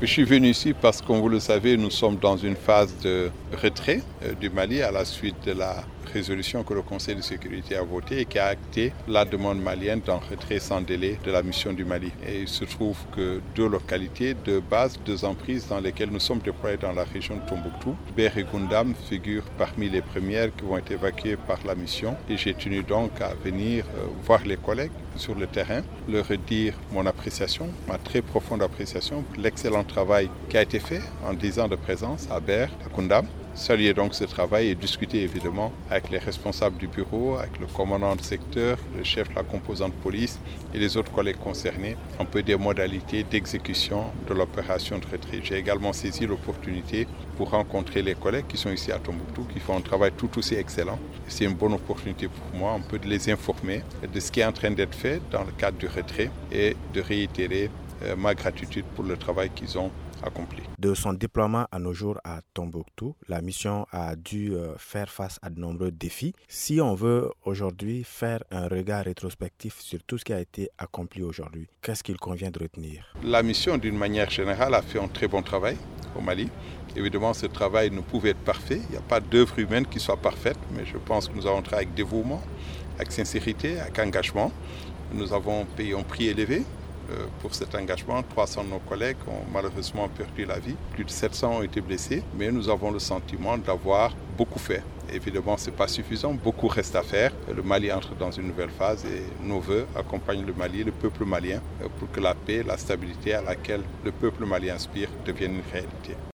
Je suis venu ici parce comme vous le savez, nous sommes dans une phase de retrait euh, du Mali à la suite de la résolution que le Conseil de sécurité a votée et qui a acté la demande malienne d'un retrait sans délai de la mission du Mali. Et il se trouve que deux localités, deux bases, deux emprises dans lesquelles nous sommes déployés dans la région de Tombouctou, Ber et figurent parmi les premières qui vont être évacuées par la mission. Et j'ai tenu donc à venir euh, voir les collègues sur le terrain, leur dire mon appréciation, ma très profonde appréciation pour l'excellent travail qui a été fait en 10 ans de présence à Ber, à Gundam saluer donc ce travail et discuter évidemment avec les responsables du bureau, avec le commandant de secteur, le chef de la composante police et les autres collègues concernés un peu des modalités d'exécution de l'opération de retrait. J'ai également saisi l'opportunité pour rencontrer les collègues qui sont ici à Tombouctou, qui font un travail tout aussi excellent. C'est une bonne opportunité pour moi un peu de les informer de ce qui est en train d'être fait dans le cadre du retrait et de réitérer ma gratitude pour le travail qu'ils ont accompli. De son déploiement à nos jours à Tombouctou, la mission a dû euh, faire face à de nombreux défis. Si on veut aujourd'hui faire un regard rétrospectif sur tout ce qui a été accompli aujourd'hui, qu'est-ce qu'il convient de retenir? La mission, d'une manière générale, a fait un très bon travail au Mali. Évidemment, ce travail ne pouvait être parfait. Il n'y a pas d'œuvre humaine qui soit parfaite, mais je pense que nous avons travaillé avec dévouement, avec sincérité, avec engagement. Nous avons payé un prix élevé euh, pour cet engagement. 300 de nos collègues ont malheureusement perdu la vie. Plus de 700 ont été blessés. Mais nous avons le sentiment d'avoir beaucoup fait. Évidemment, ce n'est pas suffisant. Beaucoup reste à faire. Le Mali entre dans une nouvelle phase et nos voeux accompagnent le Mali, le peuple malien, euh, pour que la paix, la stabilité à laquelle le peuple malien aspire deviennent une réalité.